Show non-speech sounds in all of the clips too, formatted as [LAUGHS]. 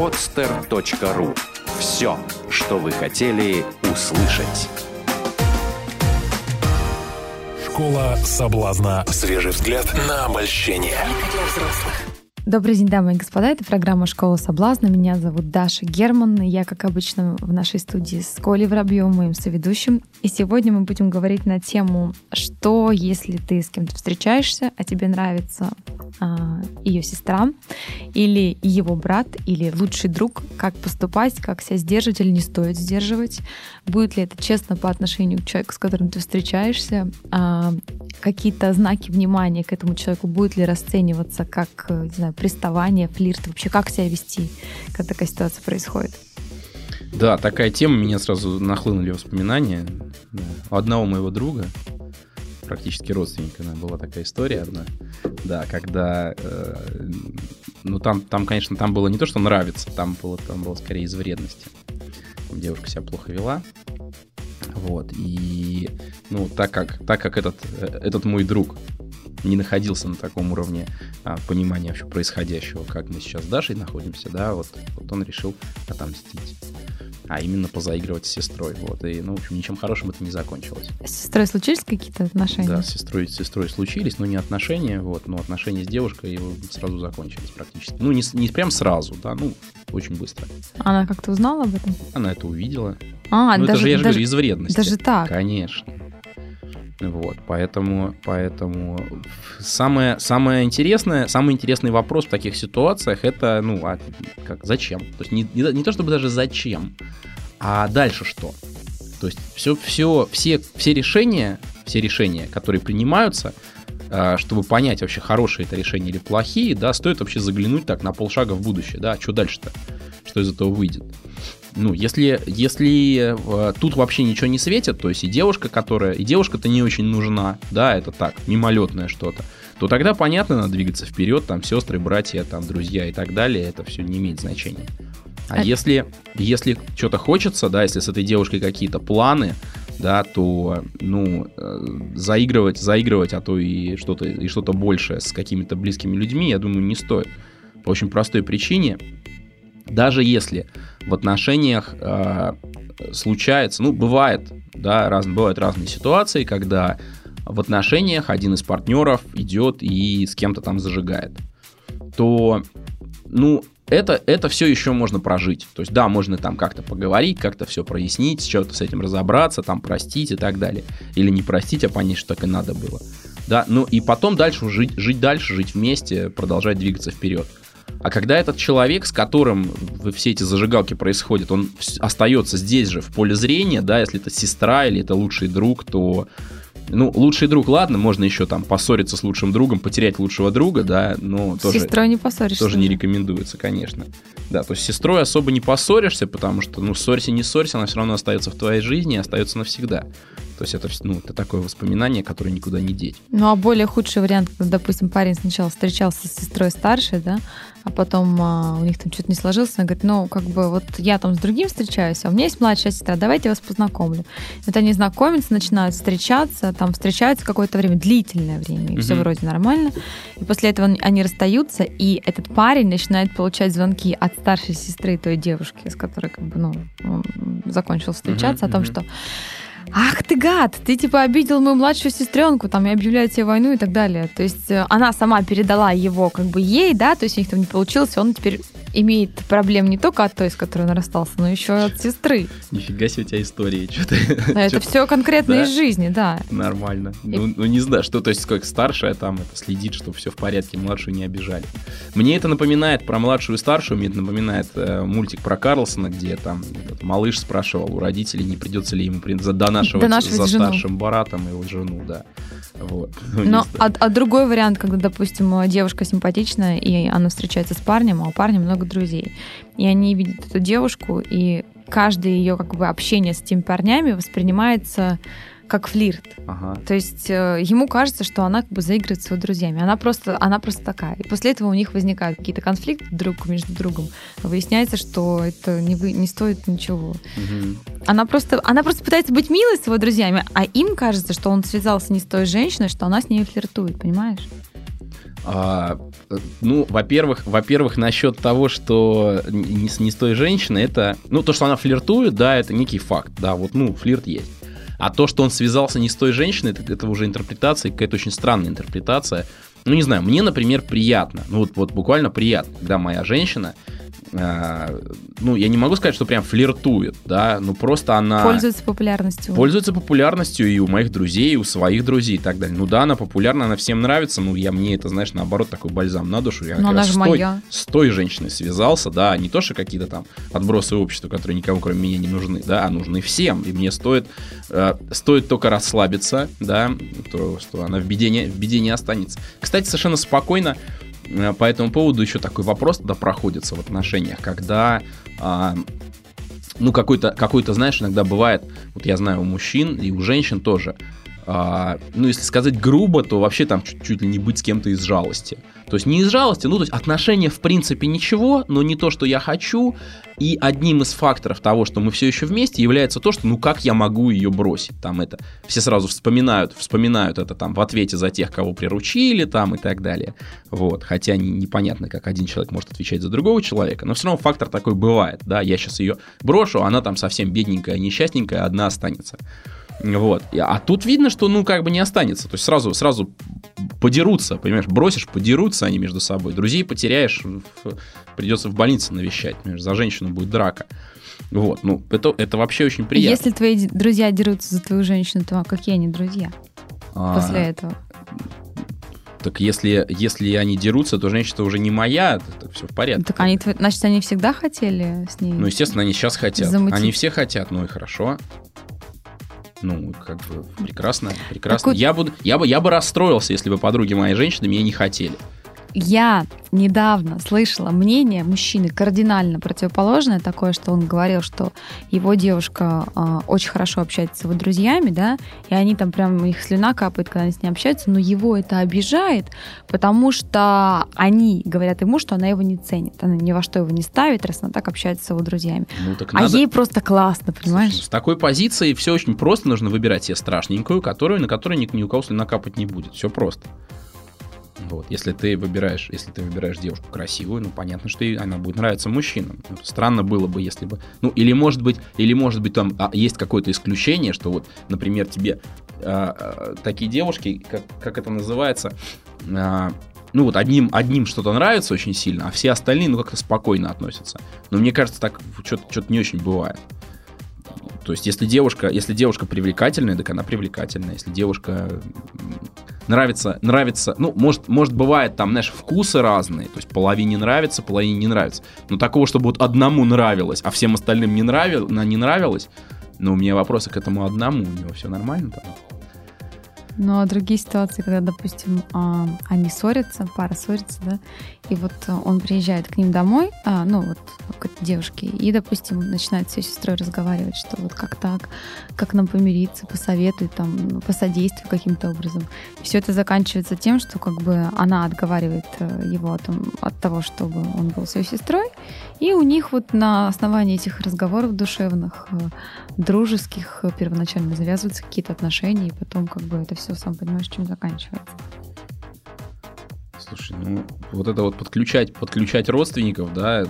podster.ru Все, что вы хотели услышать. Школа соблазна. Свежий взгляд на обольщение. Добрый день, дамы и господа. Это программа «Школа соблазна». Меня зовут Даша Герман. Я, как обычно, в нашей студии с Колей Воробьевым, моим соведущим. И сегодня мы будем говорить на тему, что если ты с кем-то встречаешься, а тебе нравится а, ее сестра или его брат или лучший друг, как поступать, как себя сдерживать или не стоит сдерживать, будет ли это честно по отношению к человеку, с которым ты встречаешься, а, какие-то знаки внимания к этому человеку будет ли расцениваться как, не знаю, приставание, флирт, вообще как себя вести, когда такая ситуация происходит? Да, такая тема, меня сразу нахлынули воспоминания. У одного моего друга, практически родственника, была такая история одна. Да, когда, э, ну там, там, конечно, там было не то, что нравится, там было, там было скорее из вредности. Девушка себя плохо вела, вот, и, ну, так как, так как этот, э, этот мой друг не находился на таком уровне а, понимания вообще происходящего, как мы сейчас с Дашей находимся, да, вот, вот он решил отомстить. А именно позаигрывать с сестрой. Вот. И, ну, в общем, ничем хорошим это не закончилось. С сестрой случились какие-то отношения? Да, с сестрой, с сестрой случились, но не отношения, вот, но отношения с девушкой сразу закончились практически. Ну, не, не прям сразу, да, ну, очень быстро. Она как-то узнала об этом? Она это увидела. А, ну, даже, это же, я же даже, говорю, из вредности. Даже так? Конечно. Вот, поэтому, поэтому самое, самое интересное, самый интересный вопрос в таких ситуациях это, ну, а как, зачем? То есть не, не, не то чтобы даже зачем, а дальше что? То есть все, все, все, все решения, все решения, которые принимаются, а, чтобы понять вообще хорошие это решения или плохие, да, стоит вообще заглянуть так на полшага в будущее, да, а что дальше-то, что из этого выйдет ну, если, если э, тут вообще ничего не светит, то есть и девушка, которая, и девушка-то не очень нужна, да, это так, мимолетное что-то, то тогда, понятно, надо двигаться вперед, там, сестры, братья, там, друзья и так далее, это все не имеет значения. А, а... если, если что-то хочется, да, если с этой девушкой какие-то планы, да, то, ну, э, заигрывать, заигрывать, а то и что-то, и что-то большее с какими-то близкими людьми, я думаю, не стоит. По очень простой причине, даже если в отношениях э, случается, ну, бывает, да, раз, бывают разные ситуации, когда в отношениях один из партнеров идет и с кем-то там зажигает, то, ну, это, это все еще можно прожить. То есть, да, можно там как-то поговорить, как-то все прояснить, что-то с этим разобраться, там простить и так далее. Или не простить, а понять, что так и надо было. Да, ну и потом дальше жить, жить дальше, жить вместе, продолжать двигаться вперед. А когда этот человек, с которым все эти зажигалки происходят, он остается здесь же, в поле зрения, да, если это сестра или это лучший друг, то ну, лучший друг, ладно, можно еще там поссориться с лучшим другом, потерять лучшего друга, да, но с тоже... сестрой не поссоришься. Тоже не рекомендуется, конечно. Да, то есть с сестрой особо не поссоришься, потому что, ну, ссорься, не ссорься, она все равно остается в твоей жизни и остается навсегда. То есть это, ну, это такое воспоминание, которое никуда не деть. Ну, а более худший вариант, когда, допустим, парень сначала встречался с сестрой старшей, да, а потом а, у них там что-то не сложилось, она говорит, ну, как бы вот я там с другим встречаюсь, а у меня есть младшая сестра, давайте я вас познакомлю. Вот они знакомятся, начинают встречаться, там встречаются какое-то время, длительное время, и mm-hmm. все вроде нормально. И после этого они расстаются, и этот парень начинает получать звонки от старшей сестры той девушки, с которой как бы, ну, он закончил встречаться, mm-hmm. о том, что ах ты гад, ты типа обидел мою младшую сестренку, там, и объявляет тебе войну и так далее. То есть она сама передала его как бы ей, да, то есть у них там не получилось, он теперь имеет проблем не только от той, с которой он расстался, но еще и от сестры. Нифига себе у тебя истории, что-то. [LAUGHS] Это все конкретно да? из жизни, да. Нормально. И... Ну, ну, не знаю, что, то есть, как старшая там это следит, чтобы все в порядке, младшую не обижали. Мне это напоминает про младшую и старшую, мне это напоминает э, мультик про Карлсона, где там этот малыш спрашивал у родителей, не придется ли ему до нашего, До нашего за жену. старшим баратом его жену, да. Вот. [LAUGHS] Ну, Но, а, а другой вариант, когда, допустим, девушка симпатичная, и она встречается с парнем, а у парня много друзей. И они видят эту девушку, и каждое ее как бы общение с теми парнями воспринимается как флирт. Ага. То есть э, ему кажется, что она как бы заигрывает с его друзьями. Она просто, она просто такая. И после этого у них возникают какие-то конфликты друг между другом. Выясняется, что это не, вы, не стоит ничего. Угу. Она, просто, она просто пытается быть милой с его друзьями, а им кажется, что он связался не с той женщиной, что она с ней флиртует, понимаешь? А, ну, во-первых, во-первых, насчет того, что не, с- не с той женщиной, это, ну, то, что она флиртует, да, это некий факт, да, вот, ну, флирт есть. А то, что он связался не с той женщиной, это, это уже интерпретация, какая-то очень странная интерпретация. Ну, не знаю, мне, например, приятно, ну, вот, вот буквально приятно, когда моя женщина, э, ну, я не могу сказать, что прям флиртует, да, ну, просто она... Пользуется популярностью. Пользуется популярностью и у моих друзей, и у своих друзей и так далее. Ну да, она популярна, она всем нравится. Ну, я мне это, знаешь, наоборот, такой бальзам на душу. Я Но как она раз же с той, моя. с той женщиной связался, да, не то, что какие-то там отбросы общества, которые никому, кроме меня, не нужны, да, а нужны всем. И мне стоит, э, стоит только расслабиться, да, то, что она в беде, не, в беде не останется. Кстати, совершенно спокойно по этому поводу еще такой вопрос тогда проходится в отношениях, когда а, ну, какой-то, какой-то, знаешь, иногда бывает, вот я знаю у мужчин и у женщин тоже, а, ну, если сказать грубо, то вообще там чуть, чуть ли не быть с кем-то из жалости. То есть не из жалости, ну, то есть отношения в принципе ничего, но не то, что я хочу. И одним из факторов того, что мы все еще вместе, является то, что ну как я могу ее бросить. Там это все сразу вспоминают, вспоминают это там в ответе за тех, кого приручили там и так далее. Вот. Хотя не- непонятно, как один человек может отвечать за другого человека, но все равно фактор такой бывает. Да, я сейчас ее брошу, она там совсем бедненькая, несчастненькая, одна останется. Вот. А тут видно, что, ну, как бы не останется. То есть сразу, сразу подерутся, понимаешь, бросишь, подерутся они между собой. Друзей потеряешь, придется в больнице навещать, понимаешь, за женщину будет драка. Вот, ну, это, это вообще очень приятно. Если твои друзья дерутся за твою женщину, то какие они друзья А, после этого? Так если, если они дерутся, то женщина уже не моя, так все в порядке. Так они, значит, они всегда хотели с ней? Ну, естественно, они сейчас хотят. Замутить. Они все хотят, ну и хорошо. Ну, как бы прекрасно, прекрасно. Так вот- Я, буду, я, бы, я бы расстроился, если бы подруги моей женщины меня не хотели. Я недавно слышала мнение мужчины кардинально противоположное, такое, что он говорил, что его девушка а, очень хорошо общается с его друзьями, да, и они там прям, у них слюна капает, когда они с ней общаются, но его это обижает, потому что они говорят ему, что она его не ценит, она ни во что его не ставит, раз она так общается с его друзьями. Ну, так А надо... ей просто классно, понимаешь? Слушай, С такой позиции все очень просто. Нужно выбирать себе страшненькую, которую, на которой ни, ни у кого слюна капать не будет. Все просто. Вот. Если ты выбираешь, если ты выбираешь девушку красивую, ну понятно, что ей она будет нравиться мужчинам. Ну, Странно было бы, если бы. Ну, или может быть, или может быть там а, есть какое-то исключение, что вот, например, тебе а, а, такие девушки, как, как это называется, а, ну вот одним, одним что-то нравится очень сильно, а все остальные, ну, как-то спокойно относятся. Но мне кажется, так что-то не очень бывает. То есть, если девушка, если девушка привлекательная, так она привлекательная. Если девушка нравится, нравится, ну, может, может, бывает там, знаешь, вкусы разные. То есть, половине нравится, половине не нравится. Но такого, чтобы вот одному нравилось, а всем остальным не, нравил, не нравилось, ну, у меня вопросы к этому одному. У него все нормально там. А другие ситуации, когда, допустим, а, они ссорятся, пара ссорится, да, и вот а, он приезжает к ним домой, а, ну, вот к этой девушке, и, допустим, начинает с ее сестрой разговаривать, что вот как так, как нам помириться, посоветуй, там, посодействуй каким-то образом. Все это заканчивается тем, что как бы она отговаривает э, его от, от того, чтобы он был с ее сестрой, и у них вот на основании этих разговоров душевных, э, дружеских, э, первоначально завязываются какие-то отношения, и потом как бы это все, сам понимаешь, чем заканчивается. Слушай, ну вот это вот подключать, подключать родственников, да,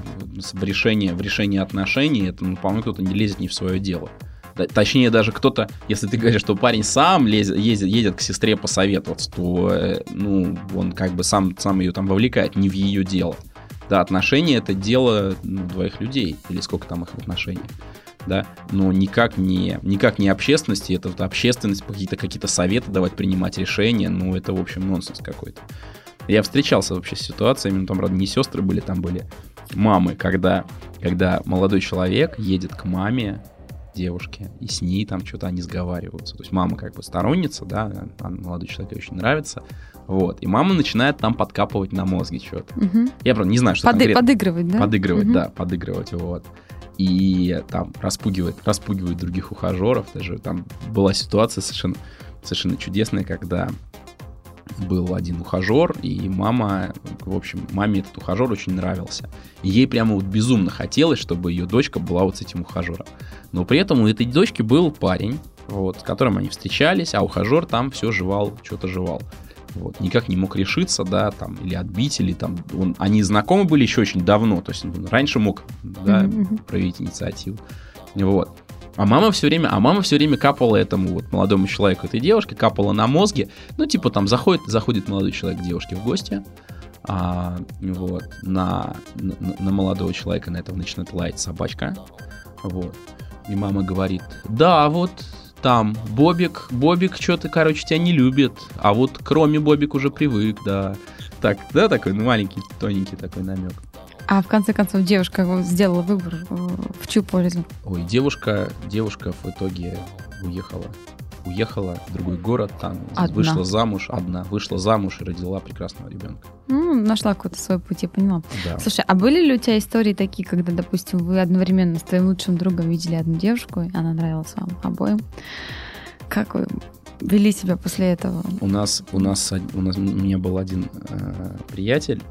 в решение, в решение отношений, это, ну, по-моему, кто-то не лезет не в свое дело. Точнее, даже кто-то, если ты говоришь, что парень сам лезет, ездит, едет к сестре посоветоваться, то, э, ну, он как бы сам, сам ее там вовлекает, не в ее дело. Да, отношения это дело ну, двоих людей, или сколько там их отношений, да, но никак не, никак не общественности, это вот общественность, какие-то какие советы давать, принимать решения, ну, это, в общем, нонсенс какой-то. Я встречался вообще с ситуациями, ну, там, не сестры были, там были мамы, когда, когда молодой человек едет к маме девушки, и с ней там что-то они сговариваются. То есть мама как бы сторонница, да, молодой человек очень нравится, вот, и мама начинает там подкапывать на мозге что-то. Мгм. Я, правда, не знаю, что Поды- конкретно. подыгрывать, да? Подыгрывать, Мгм. да, подыгрывать, вот. И там распугивает, распугивает других ухажеров. Даже там была ситуация совершенно, совершенно чудесная, когда был один ухажер, и мама, в общем, маме этот ухажер очень нравился. И ей прямо вот безумно хотелось, чтобы ее дочка была вот с этим ухажером. Но при этом у этой дочки был парень, вот, с которым они встречались, а ухажер там все жевал, что-то жевал. Вот, никак не мог решиться, да, там, или отбить, или там, он, они знакомы были еще очень давно, то есть он раньше мог, да, проявить инициативу. Вот. А мама все время, а мама все время капала этому вот молодому человеку, этой девушке, капала на мозге. Ну, типа там заходит, заходит молодой человек к девушке в гости, а, вот, на, на, на молодого человека на этого начинает лаять собачка. Вот. И мама говорит, да, вот там Бобик, Бобик что-то, короче, тебя не любит, а вот кроме Бобик уже привык, да. Так, да, такой ну, маленький, тоненький такой намек. А в конце концов девушка сделала выбор э, в чью пользу? Ой, девушка, девушка в итоге уехала. Уехала в другой город, там Одна. вышла замуж, одна, вышла замуж и родила прекрасного ребенка. Ну, нашла какой-то свой путь, я поняла. Да. Слушай, а были ли у тебя истории такие, когда, допустим, вы одновременно с твоим лучшим другом видели одну девушку, и она нравилась вам обоим? Как вы вели себя после этого? У нас, у нас, у нас, у меня был один э, приятель,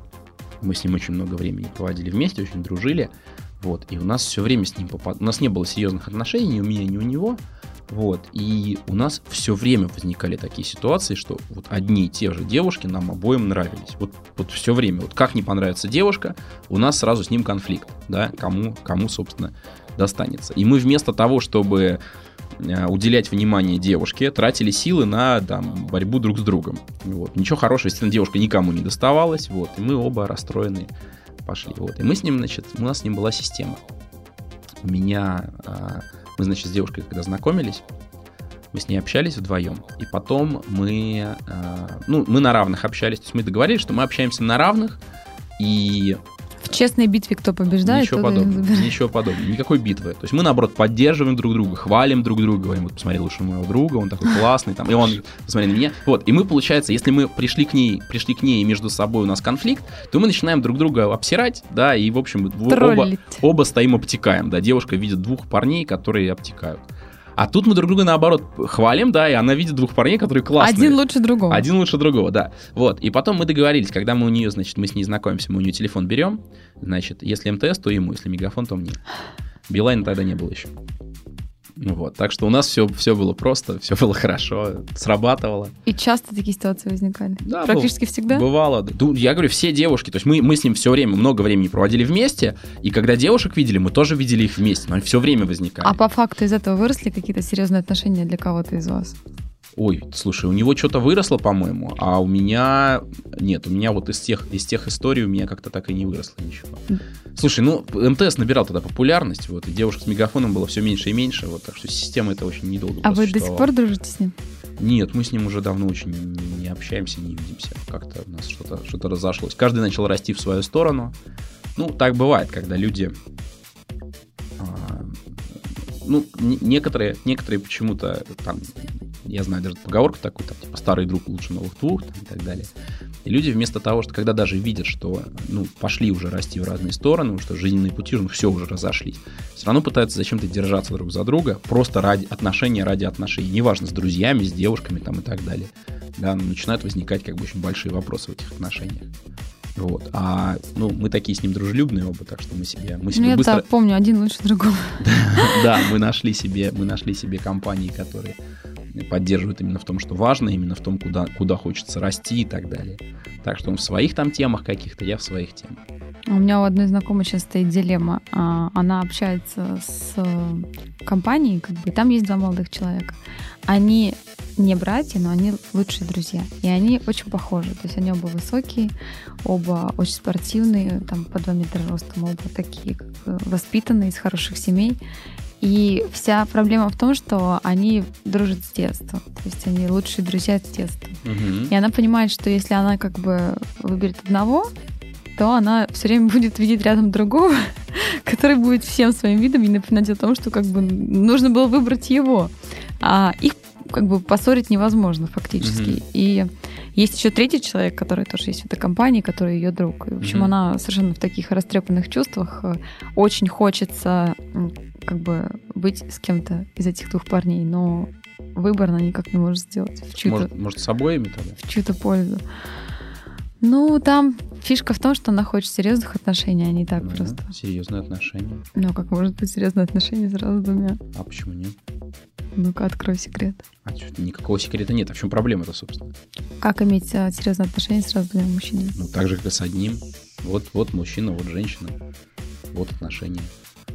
мы с ним очень много времени проводили вместе, очень дружили, вот, и у нас все время с ним попад... у нас не было серьезных отношений ни у меня, ни у него, вот, и у нас все время возникали такие ситуации, что вот одни и те же девушки нам обоим нравились, вот, вот все время, вот как не понравится девушка, у нас сразу с ним конфликт, да, кому, кому, собственно, достанется. И мы вместо того, чтобы уделять внимание девушке, тратили силы на там, борьбу друг с другом. Вот. Ничего хорошего, естественно, девушка никому не доставалась, вот, и мы оба расстроенные пошли. Вот. И мы с ним, значит, у нас с ним была система. У меня, а, мы, значит, с девушкой, когда знакомились, мы с ней общались вдвоем, и потом мы, а, ну, мы на равных общались, то есть мы договорились, что мы общаемся на равных, и В честной битве кто побеждает, Ничего подобного. Ничего подобного. Никакой битвы. То есть мы, наоборот, поддерживаем друг друга, хвалим друг друга, говорим, вот посмотри лучше моего друга, он такой [LAUGHS] классный, там, и он, посмотри на меня. Вот, и мы, получается, если мы пришли к ней, пришли к ней, и между собой у нас конфликт, то мы начинаем друг друга обсирать, да, и, в общем, в- оба, Троллить. оба стоим обтекаем, да, девушка видит двух парней, которые обтекают. А тут мы друг друга, наоборот, хвалим, да, и она видит двух парней, которые классные. Один лучше другого. Один лучше другого, да. Вот. И потом мы договорились, когда мы у нее, значит, мы с ней знакомимся, мы у нее телефон берем. Значит, если МТС, то ему, если мегафон, то мне. Билайна тогда не было еще. Ну Вот. Так что у нас все, все было просто, все было хорошо, срабатывало. И часто такие ситуации возникали? Да, Практически всегда? Бывало. я говорю, все девушки, то есть мы, мы с ним все время, много времени проводили вместе, и когда девушек видели, мы тоже видели их вместе, но они все время возникали. А по факту из этого выросли какие-то серьезные отношения для кого-то из вас? Ой, слушай, у него что-то выросло, по-моему, а у меня нет, у меня вот из тех, из тех историй у меня как-то так и не выросло ничего. Слушай, ну, МТС набирал тогда популярность, вот, и девушек с мегафоном было все меньше и меньше, вот, так что система это очень недолго А вы до сих пор дружите с ним? Нет, мы с ним уже давно очень не, общаемся, не видимся. Как-то у нас что-то что разошлось. Каждый начал расти в свою сторону. Ну, так бывает, когда люди... а, ну, не- некоторые, некоторые почему-то там, я знаю даже поговорку такую, там, типа, старый друг лучше новых двух, там, и так далее. И люди вместо того, что когда даже видят, что, ну, пошли уже расти в разные стороны, что жизненные пути уже, ну, все уже разошлись, все равно пытаются зачем-то держаться друг за друга, просто ради отношения ради отношений. Неважно, с друзьями, с девушками там и так далее. Да, ну, начинают возникать как бы очень большие вопросы в этих отношениях. Вот. А, ну, мы такие с ним дружелюбные оба, так что мы себе, мы Ну, себе я быстро... так помню, один лучше другого. [LAUGHS] Да, мы нашли себе, мы нашли себе компании, которые поддерживают именно в том, что важно, именно в том, куда, куда хочется расти и так далее. Так что он в своих там темах каких-то, я в своих темах. У меня у одной знакомой сейчас стоит дилемма. А, Она общается с э, компанией, как бы, там есть два молодых человека. Они не братья, но они лучшие друзья. И они очень похожи. То есть они оба высокие, оба очень спортивные, там по 2 метра ростом, оба такие как бы, воспитанные, из хороших семей. И вся проблема в том, что они дружат с детства. То есть они лучшие друзья с детства. И она понимает, что если она как бы выберет одного, то она все время будет видеть рядом другого, [LAUGHS] который будет всем своим видом ей напоминать о том, что как бы нужно было выбрать его. А их как бы поссорить невозможно фактически. Мгм. И есть еще третий человек, который тоже есть в этой компании, который ее друг. И, в общем, Мгм. она совершенно в таких растрепанных чувствах. Э, Очень хочется как бы быть с кем-то из этих двух парней, но выбор она никак не может сделать в чью-то Может, может, с обоими тогда? в чью-то пользу. Ну, там фишка в том, что она хочет серьезных отношений, а не так Ну, просто. Серьезные отношения. Ну, а как может быть серьезные отношения сразу с двумя? А почему нет? Ну-ка, открой секрет. А чё, никакого секрета нет. А в чем проблема-то, собственно? Как иметь а, серьезные отношения сразу с двумя мужчинами? Ну, так же, как и с одним. Вот, вот мужчина, вот женщина. Вот отношения.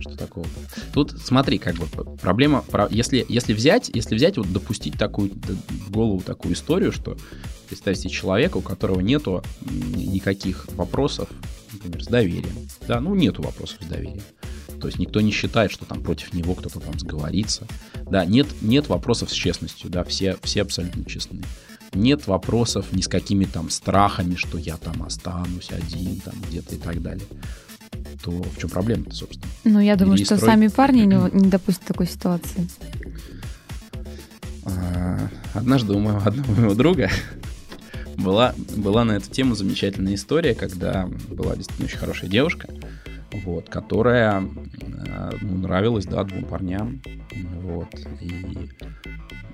Что такого? Тут смотри, как бы проблема, про- если, если взять, если взять, вот допустить такую в голову такую историю, что представь себе человека, у которого нету никаких вопросов, например, с доверием. Да, ну нету вопросов с доверием. То есть никто не считает, что там против него кто-то там сговорится. Да, нет, нет вопросов с честностью, да, все, все абсолютно честны. Нет вопросов ни с какими там страхами, что я там останусь один там где-то и так далее. То в чем проблема-то, собственно? Ну, я думаю, Бери что строй. сами парни не, не допустят такой ситуации. А, Однажды у моего одного моего друга была, была на эту тему замечательная история, когда была действительно очень хорошая девушка, вот, которая э, ну, нравилась, да, двум парням, вот, и,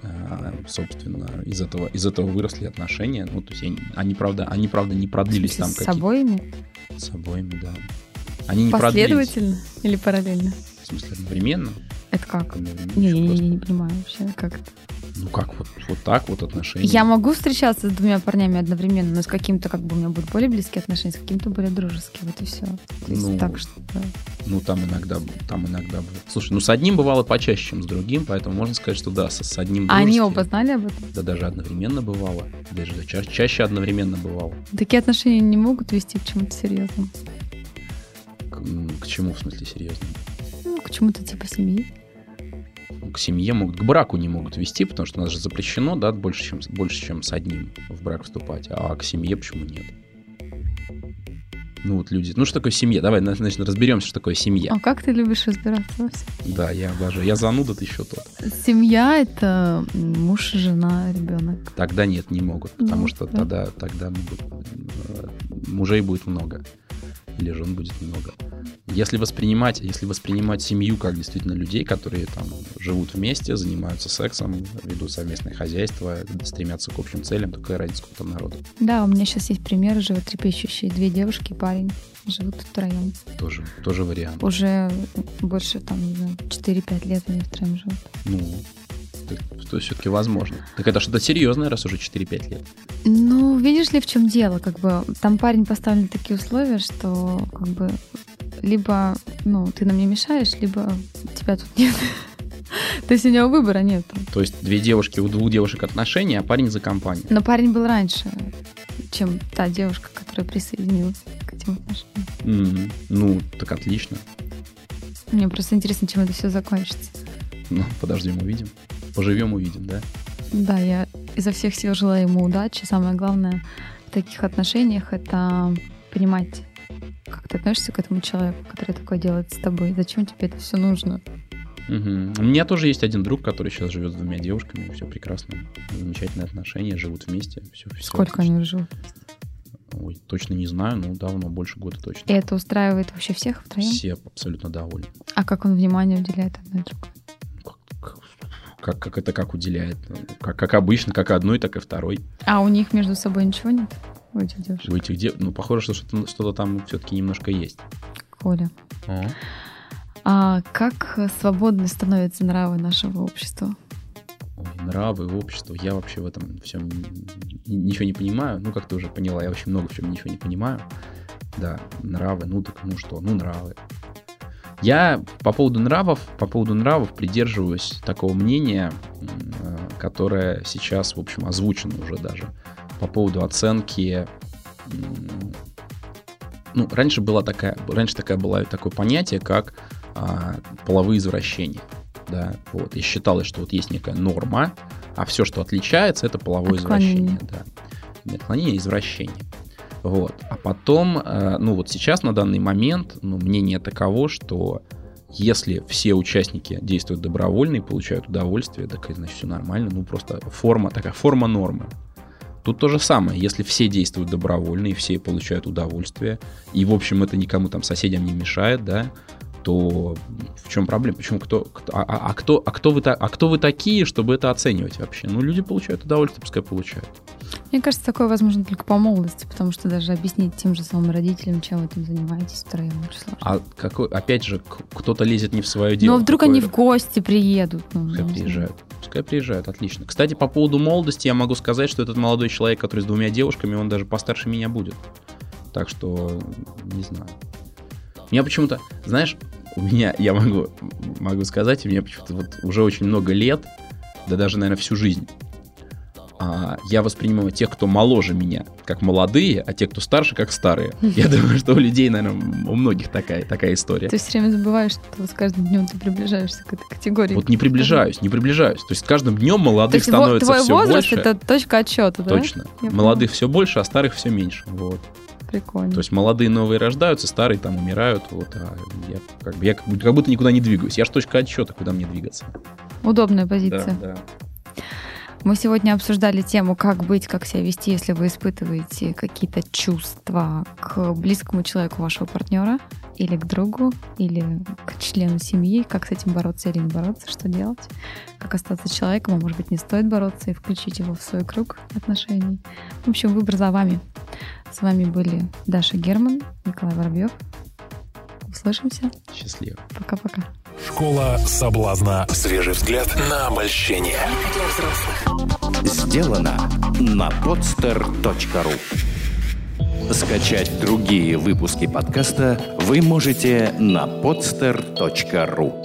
э, собственно, из этого, из этого выросли отношения, ну, то есть они, они, правда, они, правда, не продлились там с какие-то... обоими? С обоими, да. Они не продлились. Последовательно или параллельно? В смысле, одновременно? Это как? Не, я, просто. не понимаю вообще, как это. Ну, как вот, вот так вот отношения? Я могу встречаться с двумя парнями одновременно, но с каким-то, как бы, у меня будут более близкие отношения, с каким-то более дружеские, вот и все. То есть Ну, так что... Ну, там иногда, там иногда было. Слушай, ну с одним бывало почаще, чем с другим, поэтому можно сказать, что да, с, с одним А они оба знали об этом? Да даже одновременно бывало. Даже да, ча- чаще одновременно бывало. Такие отношения не могут вести к чему-то серьезному. К, м, к чему, в смысле, серьезно? Ну, к чему-то типа семьи. К семье могут, к браку не могут вести, потому что у нас же запрещено, да, больше, чем, с- больше, чем с одним в брак вступать. А к семье почему нет? Ну вот люди, ну что такое семья? Давай, на- значит, разберемся, что такое семья. А как ты любишь разбираться во всем? Да, я обожаю. Я зануда, ты еще тот. Семья — это муж, жена, ребенок. Тогда нет, не могут, потому Ну, что да. тогда, тогда могут, э, мужей будет много, или жен будет много. Если воспринимать, если воспринимать семью как действительно людей, которые там живут вместе, занимаются сексом, ведут совместное хозяйство, стремятся к общим целям, то какая разница, сколько там народу? Да, у меня сейчас есть примеры животрепещущие. Две девушки и парень живут втроем. Тоже, тоже вариант. Уже больше, там, не знаю, 4-5 лет они втроем живут. Ну, то, то все-таки возможно. Так это что-то серьезное, раз уже 4-5 лет. Ну, видишь ли, в чем дело? Как бы там парень поставлен такие условия, что как бы либо ну, ты нам не мешаешь, либо тебя тут нет. [LAUGHS] То есть у него выбора нет. То есть две девушки, у двух девушек отношения, а парень за компанию. Но парень был раньше, чем та девушка, которая присоединилась к этим отношениям. М, Ну, так отлично. Мне просто интересно, чем это все закончится. Ну, подождем, увидим. Поживем, увидим, да? Да, я изо всех сил желаю ему удачи. Самое главное в таких отношениях это понимать, как ты относишься к этому человеку, который такое делает с тобой. Зачем тебе это все нужно? Мгм. У меня тоже есть один друг, который сейчас живет с двумя девушками, все прекрасно, замечательные отношения, живут вместе, все. Сколько они уже живут? Ой, точно не знаю, но давно, больше года И точно. это устраивает вообще всех втроем? Все абсолютно довольны. А как он внимание уделяет одной другой? Как, как это как уделяет? Как, как обычно, как одной, так и второй. А у них между собой ничего нет? У этих девушек? У этих дев... Ну, похоже, что что-то, что-то там все-таки немножко есть. Коля. А как свободны становятся нравы нашего общества? Ой, нравы, общество. Я вообще в этом всем ничего не понимаю. Ну, как ты уже поняла, я очень много в чем ничего не понимаю. Да, нравы, ну так ну что, ну нравы. Я по поводу нравов, по поводу нравов придерживаюсь такого мнения, э, которое сейчас, в общем, озвучено уже даже по поводу оценки. Ну, раньше была такая, раньше такая была такое понятие, как а, половые извращения да, вот, и считалось, что вот есть некая норма, а все, что отличается, это половое Отклонение. извращение, да. Не отклонение, а извращение. Вот. А потом, э, ну вот сейчас на данный момент, ну, мнение таково, что если все участники действуют добровольно и получают удовольствие, так и значит все нормально, ну просто форма, такая форма нормы. Тут то же самое, если все действуют добровольно и все получают удовольствие, и в общем это никому там соседям не мешает, да, то в чем проблема? Почему кто, кто а, а- а кто, а кто вы а кто вы такие, чтобы это оценивать вообще? Ну люди получают удовольствие, пускай получают. Мне кажется, такое возможно только по молодости, потому что даже объяснить тем же самым родителям, чем вы этим занимаетесь, втроем очень сложно. А какой, опять же, кто-то лезет не в свое дело. Ну, а вдруг они в гости приедут? Ну, Пускай знаю. приезжают. Пускай приезжают, отлично. Кстати, по поводу молодости я могу сказать, что этот молодой человек, который с двумя девушками, он даже постарше меня будет. Так что, не знаю. Меня почему-то, знаешь, у меня, я могу, могу сказать, у меня почему-то вот уже очень много лет, да даже, наверное, всю жизнь, а, я воспринимаю тех, кто моложе меня, как молодые, а тех, кто старше, как старые. [LAUGHS] Я думаю, что у людей, наверное, у многих такая, такая история. Ты все время забываешь, что с каждым днем ты приближаешься к этой категории. Вот не приближаюсь, не приближаюсь. То есть с каждым днем молодых становится твой все возраст больше. это точка отсчета, да? Точно. Я молодых все больше, а старых все меньше. Вот. Прикольно. То есть молодые новые рождаются, старые там умирают. Вот, а я как, бы, я как, будто, никуда не двигаюсь. Я же точка отсчета, куда мне двигаться. Удобная Да, позиция. да. Мы сегодня обсуждали тему, как быть, как себя вести, если вы испытываете какие-то чувства к близкому человеку вашего партнера, или к другу, или к члену семьи, как с этим бороться или не бороться, что делать, как остаться человеком, а может быть не стоит бороться и включить его в свой круг отношений. В общем, выбор за вами. С вами были Даша Герман, Николай Воробьев. Услышимся. Счастливо. Пока-пока. Школа соблазна. Свежий взгляд на обольщение. Сделано на podster.ru Скачать другие выпуски подкаста вы можете на podster.ru